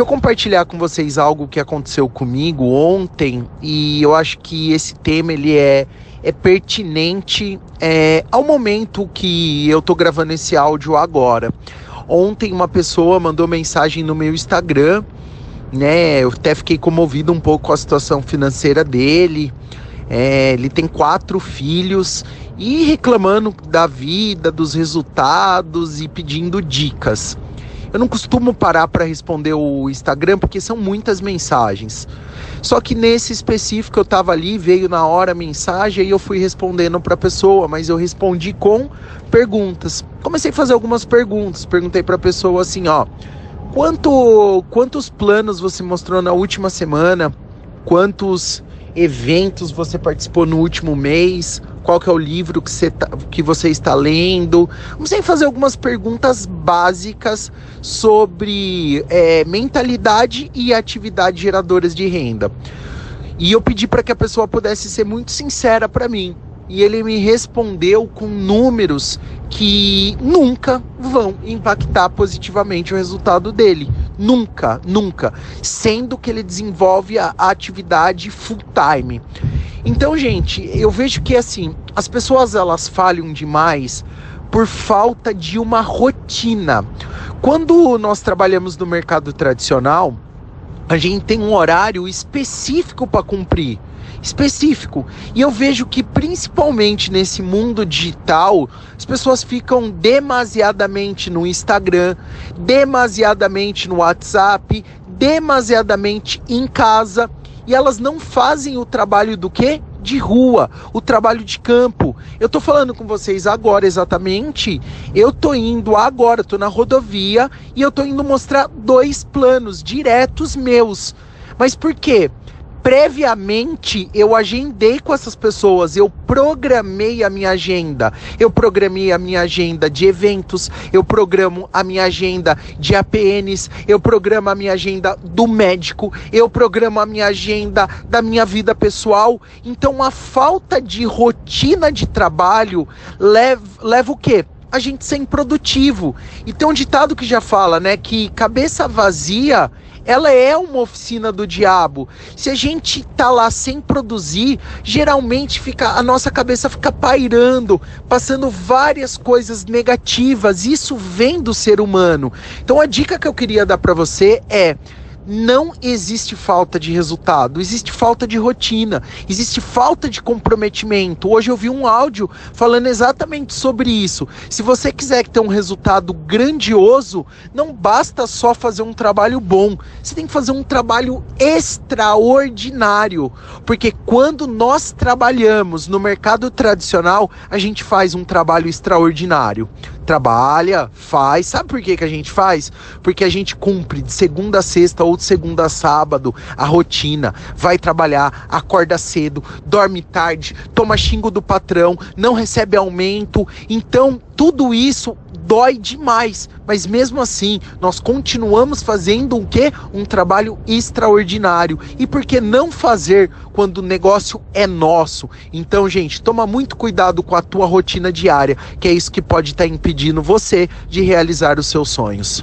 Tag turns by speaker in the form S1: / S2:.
S1: Deixa eu compartilhar com vocês algo que aconteceu comigo ontem e eu acho que esse tema ele é, é pertinente é, ao momento que eu tô gravando esse áudio agora. Ontem uma pessoa mandou mensagem no meu Instagram, né? Eu até fiquei comovido um pouco com a situação financeira dele. É, ele tem quatro filhos e reclamando da vida, dos resultados e pedindo dicas. Eu não costumo parar para responder o Instagram porque são muitas mensagens. Só que nesse específico eu estava ali, veio na hora a mensagem e eu fui respondendo para a pessoa, mas eu respondi com perguntas. Comecei a fazer algumas perguntas. Perguntei para a pessoa assim, ó, quanto quantos planos você mostrou na última semana? Quantos eventos você participou no último mês? Qual que é o livro que você, tá, que você está lendo. Vamos fazer algumas perguntas básicas sobre é, mentalidade e atividades geradoras de renda. E eu pedi para que a pessoa pudesse ser muito sincera para mim. E ele me respondeu com números que nunca vão impactar positivamente o resultado dele. Nunca, nunca. Sendo que ele desenvolve a atividade full time. Então, gente, eu vejo que assim, as pessoas elas falham demais por falta de uma rotina. Quando nós trabalhamos no mercado tradicional, a gente tem um horário específico para cumprir específico. E eu vejo que principalmente nesse mundo digital, as pessoas ficam demasiadamente no Instagram, demasiadamente no WhatsApp, demasiadamente em casa e elas não fazem o trabalho do quê? De rua, o trabalho de campo. Eu tô falando com vocês agora exatamente. Eu tô indo agora, tô na rodovia e eu tô indo mostrar dois planos diretos meus. Mas por quê? Previamente eu agendei com essas pessoas, eu programei a minha agenda. Eu programei a minha agenda de eventos, eu programo a minha agenda de APNs, eu programo a minha agenda do médico, eu programo a minha agenda da minha vida pessoal. Então a falta de rotina de trabalho leva, leva o quê? A gente ser improdutivo. E tem um ditado que já fala, né, que cabeça vazia ela é uma oficina do diabo. Se a gente tá lá sem produzir, geralmente fica a nossa cabeça fica pairando, passando várias coisas negativas. Isso vem do ser humano. Então a dica que eu queria dar para você é não existe falta de resultado, existe falta de rotina, existe falta de comprometimento. Hoje eu vi um áudio falando exatamente sobre isso. Se você quiser ter um resultado grandioso, não basta só fazer um trabalho bom, você tem que fazer um trabalho extraordinário. Porque quando nós trabalhamos no mercado tradicional, a gente faz um trabalho extraordinário trabalha, faz. Sabe por que, que a gente faz? Porque a gente cumpre de segunda a sexta ou de segunda a sábado a rotina. Vai trabalhar, acorda cedo, dorme tarde, toma xingo do patrão, não recebe aumento. Então, tudo isso dói demais, mas mesmo assim, nós continuamos fazendo um quê? Um trabalho extraordinário. E por que não fazer quando o negócio é nosso? Então, gente, toma muito cuidado com a tua rotina diária, que é isso que pode estar tá impedindo você de realizar os seus sonhos.